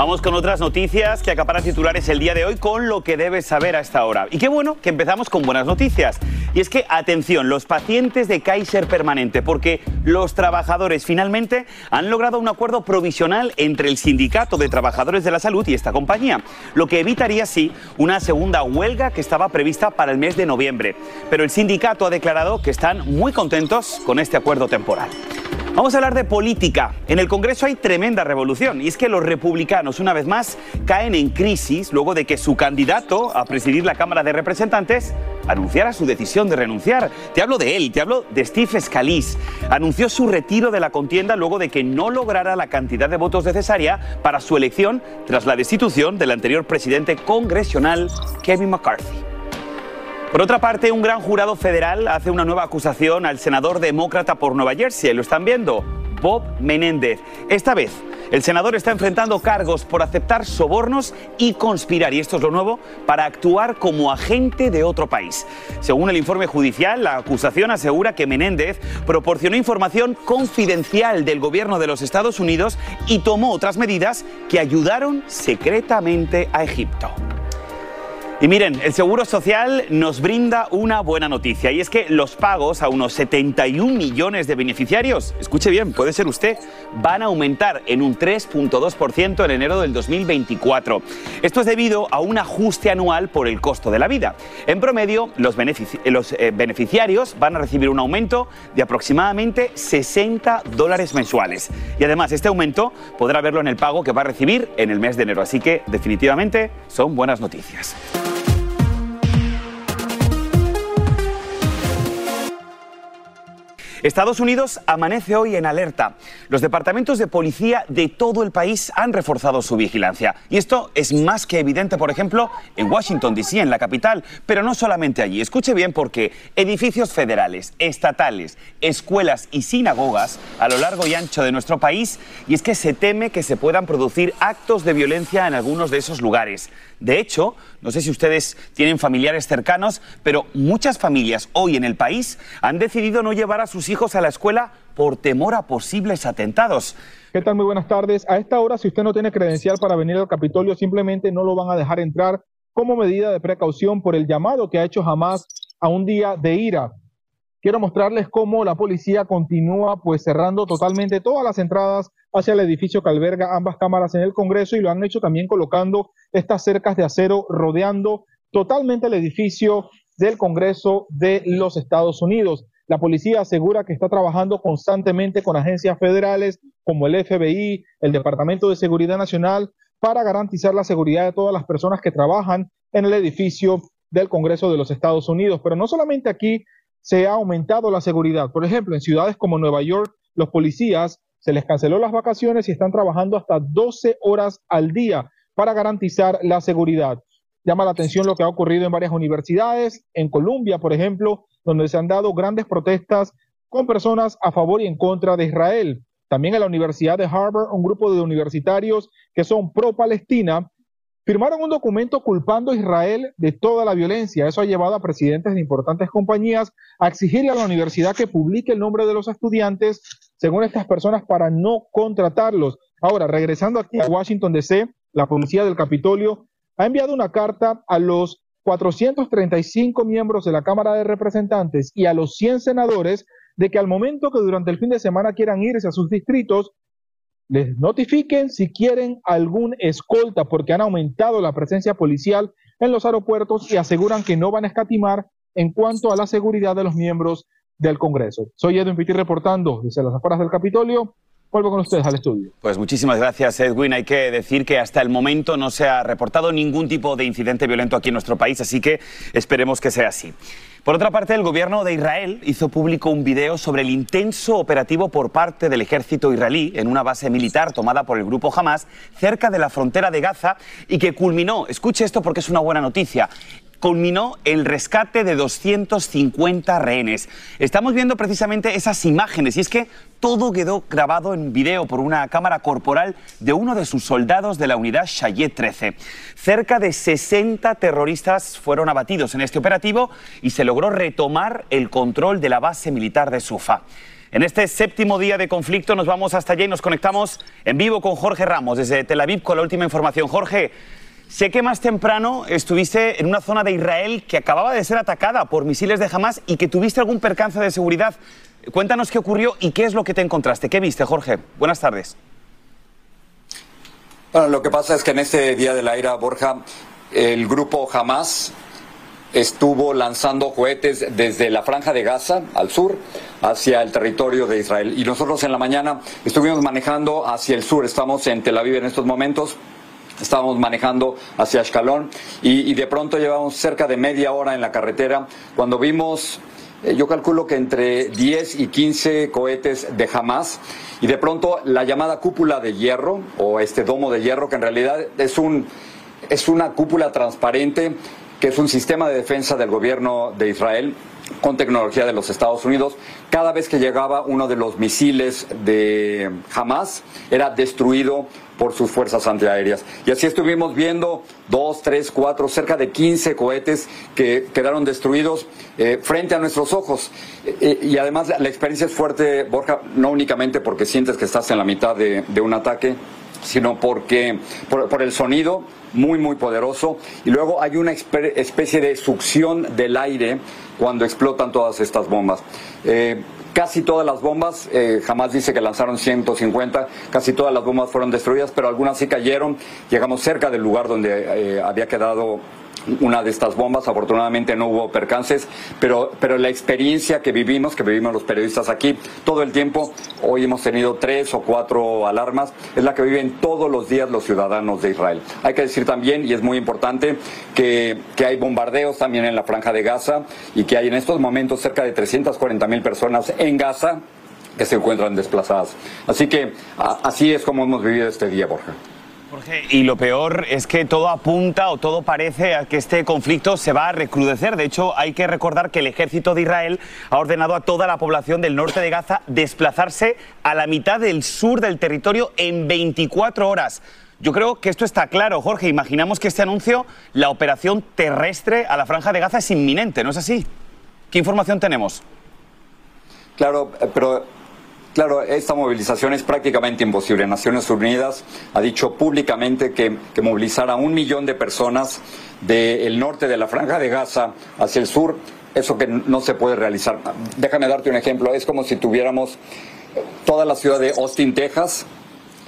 Vamos con otras noticias que acaparan titulares el día de hoy con lo que debes saber a esta hora. Y qué bueno que empezamos con buenas noticias. Y es que, atención, los pacientes de Kaiser Permanente, porque los trabajadores finalmente han logrado un acuerdo provisional entre el Sindicato de Trabajadores de la Salud y esta compañía, lo que evitaría, sí, una segunda huelga que estaba prevista para el mes de noviembre. Pero el sindicato ha declarado que están muy contentos con este acuerdo temporal. Vamos a hablar de política. En el Congreso hay tremenda revolución y es que los republicanos, una vez más, caen en crisis luego de que su candidato a presidir la Cámara de Representantes anunciara su decisión de renunciar. Te hablo de él, te hablo de Steve Scalise. Anunció su retiro de la contienda luego de que no lograra la cantidad de votos necesaria para su elección tras la destitución del anterior presidente congresional Kevin McCarthy. Por otra parte, un gran jurado federal hace una nueva acusación al senador demócrata por Nueva Jersey. ¿Lo están viendo? Bob Menéndez. Esta vez, el senador está enfrentando cargos por aceptar sobornos y conspirar, y esto es lo nuevo, para actuar como agente de otro país. Según el informe judicial, la acusación asegura que Menéndez proporcionó información confidencial del gobierno de los Estados Unidos y tomó otras medidas que ayudaron secretamente a Egipto. Y miren, el Seguro Social nos brinda una buena noticia y es que los pagos a unos 71 millones de beneficiarios, escuche bien, puede ser usted, van a aumentar en un 3.2% en enero del 2024. Esto es debido a un ajuste anual por el costo de la vida. En promedio, los, eh, beneficiarios van a recibir un aumento de aproximadamente 60 dólares mensuales. Y además, este aumento podrá verlo en el pago que va a recibir en el mes de enero. Así que definitivamente son buenas noticias. Estados Unidos amanece hoy en alerta. Los departamentos de policía de todo el país han reforzado su vigilancia. Y esto es más que evidente, por ejemplo, en Washington, D.C., en la capital. Pero no solamente allí. Escuche bien porque edificios federales, estatales, escuelas y sinagogas a lo largo y ancho de nuestro país. Y es que se teme que se puedan producir actos de violencia en algunos de esos lugares. De hecho, no sé si ustedes tienen familiares cercanos, pero muchas familias hoy en el país han decidido no llevar a sus hijos a la escuela por temor a posibles atentados. ¿Qué tal? Muy buenas tardes. A esta hora, si usted no tiene credencial para venir al Capitolio, simplemente no lo van a dejar entrar como medida de precaución por el llamado que ha hecho Hamas a un día de ira. Quiero mostrarles cómo la policía continúa pues cerrando totalmente todas las entradas hacia el edificio que alberga ambas cámaras en el Congreso y lo han hecho también colocando estas cercas de acero rodeando totalmente el edificio del Congreso de los Estados Unidos. La policía asegura que está trabajando constantemente con agencias federales como el FBI, el Departamento de Seguridad Nacional, para garantizar la seguridad de todas las personas que trabajan en el edificio del Congreso de los Estados Unidos. Pero no solamente aquí se ha aumentado la seguridad. Por ejemplo, en ciudades como Nueva York, los policías se les canceló las vacaciones y están trabajando hasta 12 horas al día para garantizar la seguridad. Llama la atención lo que ha ocurrido en varias universidades, en Colombia, por ejemplo, donde se han dado grandes protestas con personas a favor y en contra de Israel. También en la Universidad de Harvard, un grupo de universitarios que son pro-Palestina firmaron un documento culpando a Israel de toda la violencia. Eso ha llevado a presidentes de importantes compañías a exigirle a la universidad que publique el nombre de los estudiantes según estas personas para no contratarlos. Ahora, regresando aquí a Washington DC, la policía del Capitolio ha enviado una carta a los 435 miembros de la Cámara de Representantes y a los 100 senadores de que al momento que durante el fin de semana quieran irse a sus distritos, les notifiquen si quieren algún escolta porque han aumentado la presencia policial en los aeropuertos y aseguran que no van a escatimar en cuanto a la seguridad de los miembros del Congreso. Soy Edwin Pitti reportando desde las afueras del Capitolio. Vuelvo con ustedes al estudio. Pues muchísimas gracias, Edwin. Hay que decir que hasta el momento no se ha reportado ningún tipo de incidente violento aquí en nuestro país, así que esperemos que sea así. Por otra parte, el gobierno de Israel hizo público un video sobre el intenso operativo por parte del ejército israelí en una base militar tomada por el grupo Hamas cerca de la frontera de Gaza y que culminó, escuche esto porque es una buena noticia, culminó el rescate de 250 rehenes. Estamos viendo precisamente esas imágenes y es que todo quedó grabado en video por una cámara corporal de uno de sus soldados de la unidad Shayet 13. Cerca de 60 terroristas fueron abatidos en este operativo y se logró retomar el control de la base militar de Sufa. En este séptimo día de conflicto nos vamos hasta allá y nos conectamos en vivo con Jorge Ramos desde Tel Aviv con la última información. Jorge, Sé que más temprano estuviste en una zona de Israel que acababa de ser atacada por misiles de Hamas y que tuviste algún percance de seguridad. Cuéntanos qué ocurrió y qué es lo que te encontraste. ¿Qué viste, Jorge? Buenas tardes. Bueno, lo que pasa es que en este día de la ira, Borja, el grupo Hamas estuvo lanzando cohetes desde la franja de Gaza al sur hacia el territorio de Israel. Y nosotros en la mañana estuvimos manejando hacia el sur. Estamos en Tel Aviv en estos momentos estábamos manejando hacia Ashkelon y, de pronto llevamos cerca de media hora en la carretera. Cuando vimos eh, yo calculo que entre 10 y 15 cohetes de Hamas y de pronto la llamada cúpula de hierro o este domo de hierro que en realidad es un es una cúpula transparente que es un sistema de defensa del gobierno de Israel con tecnología de los Estados Unidos. Cada vez que llegaba uno de los misiles de Hamas, era destruido por sus fuerzas antiaéreas. Y así estuvimos viendo dos, tres, cuatro, cerca de 15 cohetes que quedaron destruidos eh, frente a nuestros ojos. Eh, eh, y además la, experiencia es fuerte, Borja, no únicamente porque sientes que estás en la mitad de, un ataque, sino porque por, el sonido muy muy poderoso y luego hay una especie de succión del aire cuando explotan todas estas bombas. Casi todas las bombas, eh, jamás dice que lanzaron 150, casi todas las bombas fueron destruidas, pero algunas sí cayeron. Llegamos cerca del lugar donde eh, había quedado una de estas bombas. Afortunadamente no hubo percances, pero, pero la experiencia que vivimos, que vivimos los periodistas aquí todo el tiempo, hoy hemos tenido tres o cuatro alarmas, es la que viven todos los días los ciudadanos de Israel. Hay que decir también, y es muy importante, que, que hay bombardeos también en la franja de Gaza y que hay en estos momentos cerca de 340 mil personas en Gaza que se encuentran desplazadas. Así que así es como hemos vivido este día, Borja. Jorge, y lo peor es que todo apunta o todo parece a que este conflicto se va a recrudecer. De hecho, hay que recordar que el ejército de Israel ha ordenado a toda la población del norte de Gaza desplazarse a la mitad del sur del territorio en 24 horas. Yo creo que esto está claro, Jorge. Imaginamos que este anuncio, la operación terrestre a la franja de Gaza es inminente, ¿no es así? ¿Qué información tenemos? Claro, pero Claro, esta movilización es prácticamente imposible. Naciones Unidas ha dicho públicamente que, que movilizar a un millón de personas del norte de la franja de Gaza hacia el sur, eso que no se puede realizar. Déjame darte un ejemplo. Es como si tuviéramos toda la ciudad de Austin, Texas,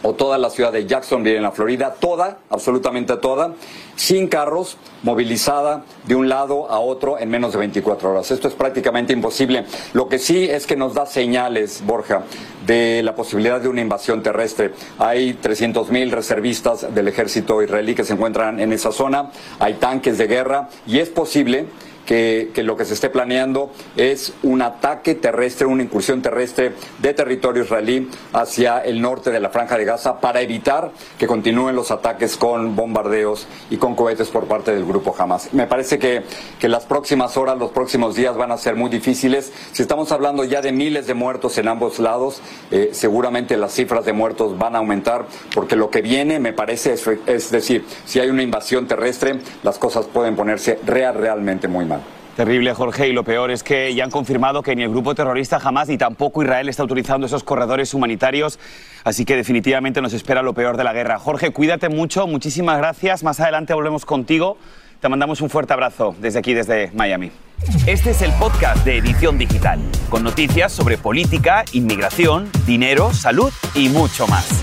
o toda la ciudad de Jacksonville en la Florida, toda, absolutamente toda, sin carros, movilizada de un lado a otro en menos de 24 horas. Esto es prácticamente imposible. Lo que sí es que nos da señales, Borja, de la posibilidad de una invasión terrestre. Hay 300.000 reservistas del ejército israelí que se encuentran en esa zona, hay tanques de guerra y es posible que, lo que se esté planeando es un ataque terrestre, una incursión terrestre de territorio israelí hacia el norte de la franja de Gaza para evitar que continúen los ataques con bombardeos y con cohetes por parte del grupo Hamas. Me parece que, que las próximas horas, los próximos días van a ser muy difíciles. Si estamos hablando ya de miles de muertos en ambos lados, eh, seguramente las cifras de muertos van a aumentar porque lo que viene, me parece, es, es decir, si hay una invasión terrestre, las cosas pueden ponerse real, realmente muy mal. Terrible, Jorge, y lo peor es que ya han confirmado que ni el grupo terrorista jamás ni tampoco Israel está utilizando esos corredores humanitarios, así que definitivamente nos espera lo peor de la guerra. Jorge, cuídate mucho, muchísimas gracias, más adelante volvemos contigo, te mandamos un fuerte abrazo desde aquí, desde Miami. Este es el podcast de Edición Digital, con noticias sobre política, inmigración, dinero, salud y mucho más.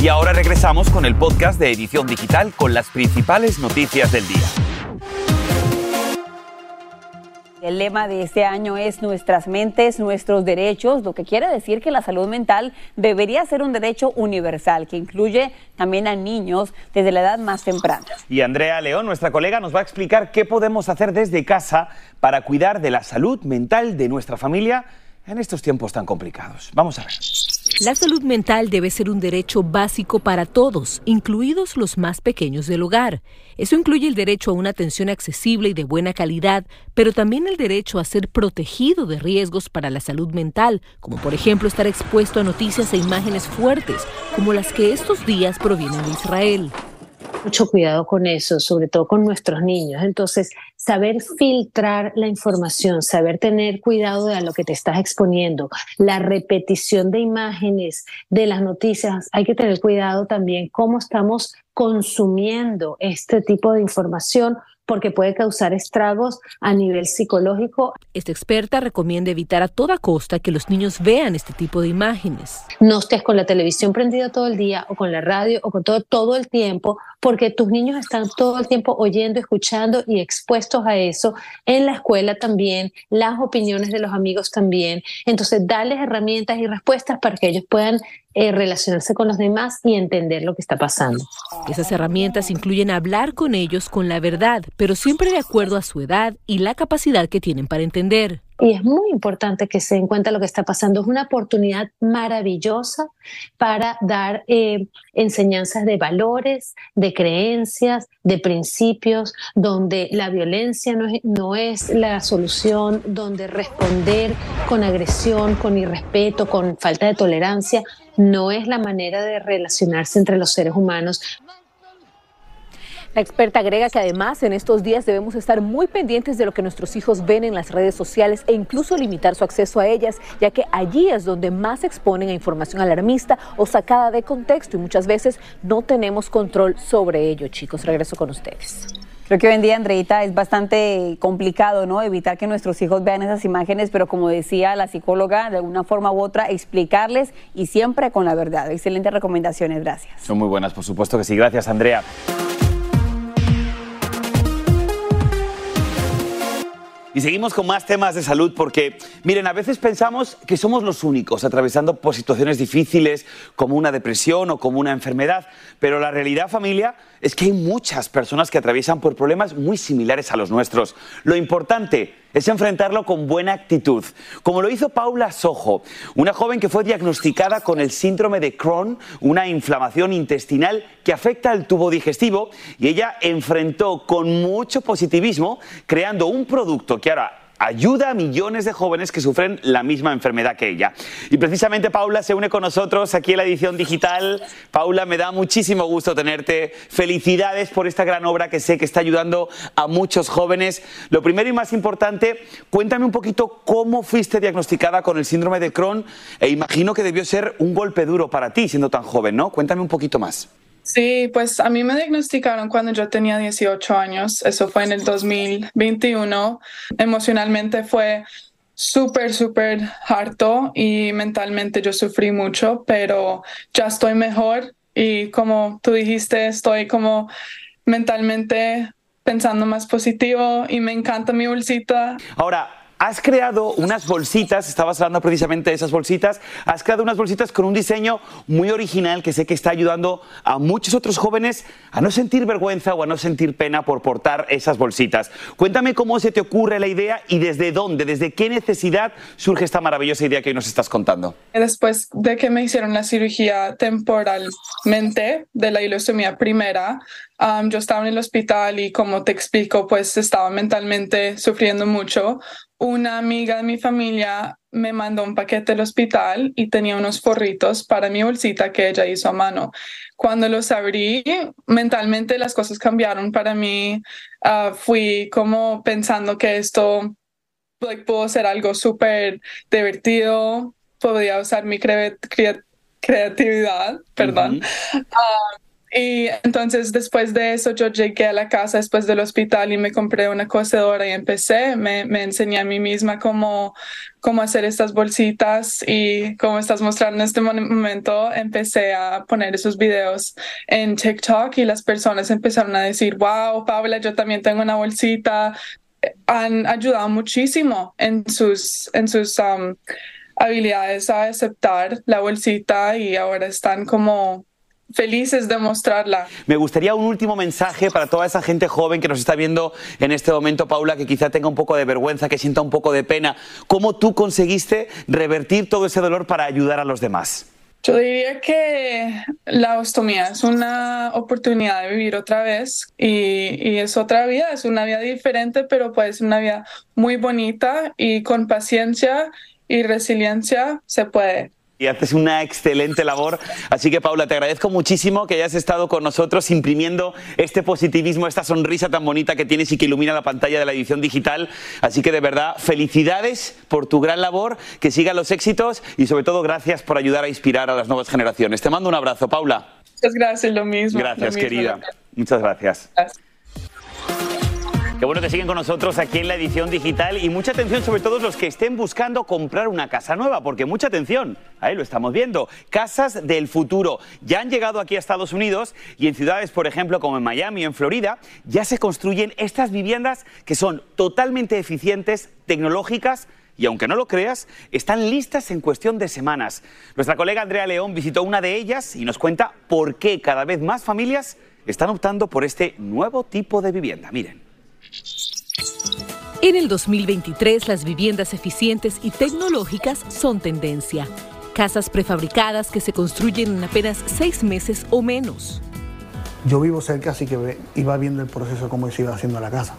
Y ahora regresamos con el podcast de Edición Digital con las principales noticias del día. El lema de este año es Nuestras mentes, nuestros derechos, lo que quiere decir que la salud mental debería ser un derecho universal que incluye también a niños desde la edad más temprana. Y Andrea León, nuestra colega, nos va a explicar qué podemos hacer desde casa para cuidar de la salud mental de nuestra familia en estos tiempos tan complicados. Vamos a ver. La salud mental debe ser un derecho básico para todos, incluidos los más pequeños del hogar. Eso incluye el derecho a una atención accesible y de buena calidad, pero también el derecho a ser protegido de riesgos para la salud mental, como por ejemplo estar expuesto a noticias e imágenes fuertes, como las que estos días provienen de Israel mucho cuidado con eso, sobre todo con nuestros niños. Entonces, saber filtrar la información, saber tener cuidado de a lo que te estás exponiendo, la repetición de imágenes de las noticias, hay que tener cuidado también cómo estamos consumiendo este tipo de información porque puede causar estragos a nivel psicológico. Esta experta recomienda evitar a toda costa que los niños vean este tipo de imágenes. No estés con la televisión prendida todo el día o con la radio o con todo todo el tiempo, porque tus niños están todo el tiempo oyendo, escuchando y expuestos a eso. En la escuela también, las opiniones de los amigos también. Entonces, darles herramientas y respuestas para que ellos puedan eh, relacionarse con los demás y entender lo que está pasando. Esas herramientas incluyen hablar con ellos con la verdad, pero siempre de acuerdo a su edad y la capacidad que tienen para entender. Y es muy importante que se den cuenta lo que está pasando. Es una oportunidad maravillosa para dar eh, enseñanzas de valores, de creencias, de principios, donde la violencia no es, no es la solución, donde responder con agresión, con irrespeto, con falta de tolerancia, no es la manera de relacionarse entre los seres humanos. La experta agrega que además en estos días debemos estar muy pendientes de lo que nuestros hijos ven en las redes sociales e incluso limitar su acceso a ellas, ya que allí es donde más se exponen a información alarmista o sacada de contexto y muchas veces no tenemos control sobre ello. Chicos, regreso con ustedes. Creo que hoy en día, Andreita, es bastante complicado, ¿no? Evitar que nuestros hijos vean esas imágenes, pero como decía la psicóloga, de alguna forma u otra, explicarles y siempre con la verdad. Excelentes recomendaciones, gracias. Son muy buenas, por supuesto que sí. Gracias, Andrea. Y seguimos con más temas de salud porque, miren, a veces pensamos que somos los únicos atravesando por situaciones difíciles como una depresión o como una enfermedad, pero la realidad familia es que hay muchas personas que atraviesan por problemas muy similares a los nuestros. Lo importante es enfrentarlo con buena actitud, como lo hizo Paula Sojo, una joven que fue diagnosticada con el síndrome de Crohn, una inflamación intestinal que afecta al tubo digestivo, y ella enfrentó con mucho positivismo creando un producto que ahora ayuda a millones de jóvenes que sufren la misma enfermedad que ella. Y precisamente Paula se une con nosotros aquí en la edición digital. Paula, me da muchísimo gusto tenerte. Felicidades por esta gran obra que sé que está ayudando a muchos jóvenes. Lo primero y más importante, cuéntame un poquito cómo fuiste diagnosticada con el síndrome de Crohn e imagino que debió ser un golpe duro para ti siendo tan joven, ¿no? Cuéntame un poquito más. Sí, pues a mí me diagnosticaron cuando yo tenía 18 años, eso fue en el 2021. Emocionalmente fue súper, súper harto y mentalmente yo sufrí mucho, pero ya estoy mejor y como tú dijiste, estoy como mentalmente pensando más positivo y me encanta mi bolsita. Ahora, has creado unas bolsitas, estabas hablando precisamente de esas bolsitas, has creado unas bolsitas con un diseño muy original que sé que está ayudando a muchos otros jóvenes a no sentir vergüenza o a no sentir pena por portar esas bolsitas. Cuéntame cómo se te ocurre la idea y desde dónde, desde qué necesidad surge esta maravillosa idea que hoy nos estás contando. Después de que me hicieron la cirugía temporalmente de la ileostomía primera, um, yo estaba en el hospital y como te explico, pues estaba mentalmente sufriendo mucho una amiga de mi familia me mandó un paquete del hospital y tenía unos forritos para mi bolsita que ella hizo a mano. Cuando los abrí, mentalmente las cosas cambiaron para mí. Ah, fui como pensando que esto pudo ser algo súper divertido, podía usar mi creatividad, perdón. Y entonces después de eso yo llegué a la casa después del hospital y me compré una cocedora y empecé, me, me enseñé a mí misma cómo, cómo hacer estas bolsitas y como estás mostrando en este momento, empecé a poner esos videos en TikTok y las personas empezaron a decir, wow, Paula, yo también tengo una bolsita. Han ayudado muchísimo en sus, en sus um, habilidades a aceptar la bolsita y ahora están como felices de mostrarla. Me gustaría un último mensaje para toda esa gente joven que nos está viendo en este momento, Paula, que quizá tenga un poco de vergüenza, que sienta un poco de pena. ¿Cómo tú conseguiste revertir todo ese dolor para ayudar a los demás? Yo diría que la ostomía es una oportunidad de vivir otra vez y, y, es otra vida, es una vida diferente, pero puede ser una vida muy bonita y con paciencia y resiliencia se puede y haces una excelente labor. Así que, Paula, te agradezco muchísimo que hayas estado con nosotros imprimiendo este positivismo, esta sonrisa tan bonita que tienes y que ilumina la pantalla de la edición digital. Así que, de verdad, felicidades por tu gran labor, que sigan los éxitos y, sobre todo, gracias por ayudar a inspirar a las nuevas generaciones. Te mando un abrazo, Paula. Muchas gracias, lo mismo. Gracias, querida. Muchas gracias. gracias. Qué bueno que siguen con nosotros aquí en la edición digital y mucha atención sobre todo los que estén buscando comprar una casa nueva, porque mucha atención, ahí lo estamos viendo, casas del futuro. Ya han llegado aquí a Estados Unidos y en ciudades, por ejemplo, como en Miami o en Florida, ya se construyen estas viviendas que son totalmente eficientes, tecnológicas, y aunque no lo creas, están listas en cuestión de semanas. Nuestra colega Andrea León visitó una de ellas y nos cuenta por qué cada vez más familias están optando por este nuevo tipo de vivienda. Miren. En el 2023, las viviendas eficientes y tecnológicas son tendencia. Casas prefabricadas que se construyen en apenas seis meses o menos. Yo vivo cerca, así que iba viendo el proceso de cómo se iba haciendo la casa.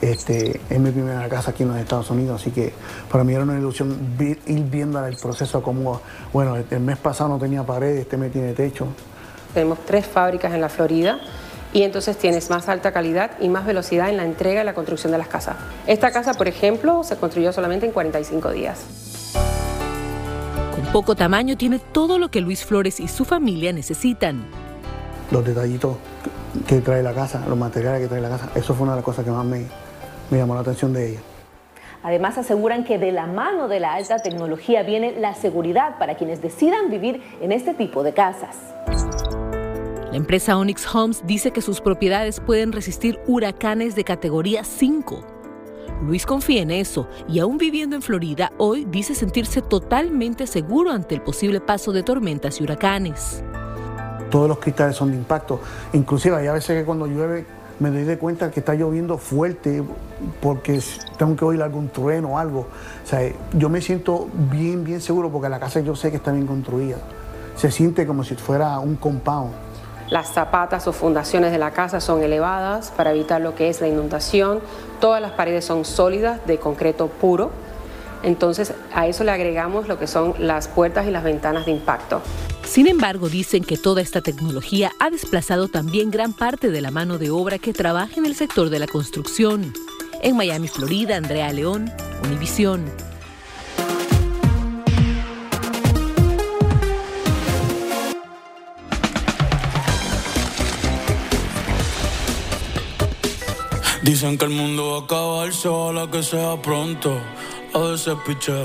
Este, es mi primera casa aquí en los Estados Unidos, así que para mí era una ilusión ir viendo el proceso como, bueno, el mes pasado no tenía paredes, este mes tiene techo. Tenemos tres fábricas en la Florida y entonces tienes más alta calidad y más velocidad en la entrega y la construcción de las casas. Esta casa, por ejemplo, se construyó solamente en 45 días. Con poco tamaño tiene todo lo que Luis Flores y su familia necesitan. Los detallitos que trae la casa, los materiales que trae la casa, eso fue una de las cosas que más me, me llamó la atención de ella. Además aseguran que de la mano de la alta tecnología viene la seguridad para quienes decidan vivir en este tipo de casas. La empresa Onyx Homes dice que sus propiedades pueden resistir huracanes de categoría 5. Luis confía en eso y aún viviendo en Florida, hoy dice sentirse totalmente seguro ante el posible paso de tormentas y huracanes. Todos los cristales son de impacto. Inclusive hay a veces que cuando llueve me doy de cuenta que está lloviendo fuerte porque tengo que oír algún trueno o algo. O sea, yo me siento bien, bien seguro porque la casa yo sé que está bien construida. Se siente como si fuera un compound Las zapatas o fundaciones de la casa son elevadas para evitar lo que es la inundación. Todas las paredes son sólidas de concreto puro. Entonces a eso le agregamos lo que son las puertas y las ventanas de impacto. Sin embargo, dicen que toda esta tecnología ha desplazado también gran parte de la mano de obra que trabaja en el sector de la construcción. En Miami, Florida, Andrea León, Univisión. Dicen que el mundo va a ojalá que sea pronto.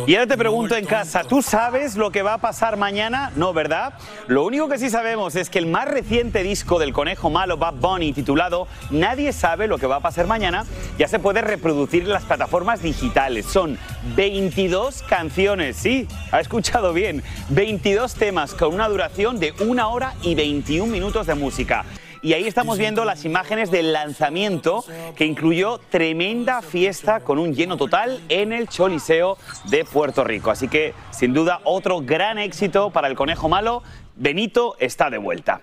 Y ahora te pregunto en casa, ¿tú sabes lo que va a pasar mañana? No, ¿verdad? Lo único que sí sabemos es que el más reciente disco del conejo malo Bad Bunny, titulado Nadie sabe lo que va a pasar mañana, ya se puede reproducir en las plataformas digitales. Son 22 canciones, sí, ha escuchado bien, 22 temas con una duración de una hora y 21 minutos de música. Y ahí estamos viendo las imágenes del lanzamiento que incluyó tremenda fiesta con un lleno total en el Choliseo de Puerto Rico. Así que, sin duda, otro gran éxito para el Conejo Malo. Benito está de vuelta.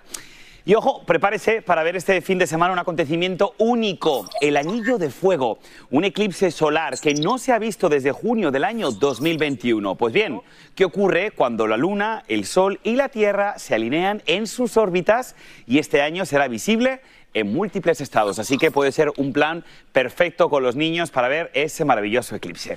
Y ojo, prepárese para ver este fin de semana un acontecimiento único, el Anillo de Fuego, un eclipse solar que no se ha visto desde junio del año 2021. Pues bien, ¿qué ocurre cuando la Luna, el Sol y la Tierra se alinean en sus órbitas y este año será visible? en múltiples estados, así que puede ser un plan perfecto con los niños para ver ese maravilloso eclipse.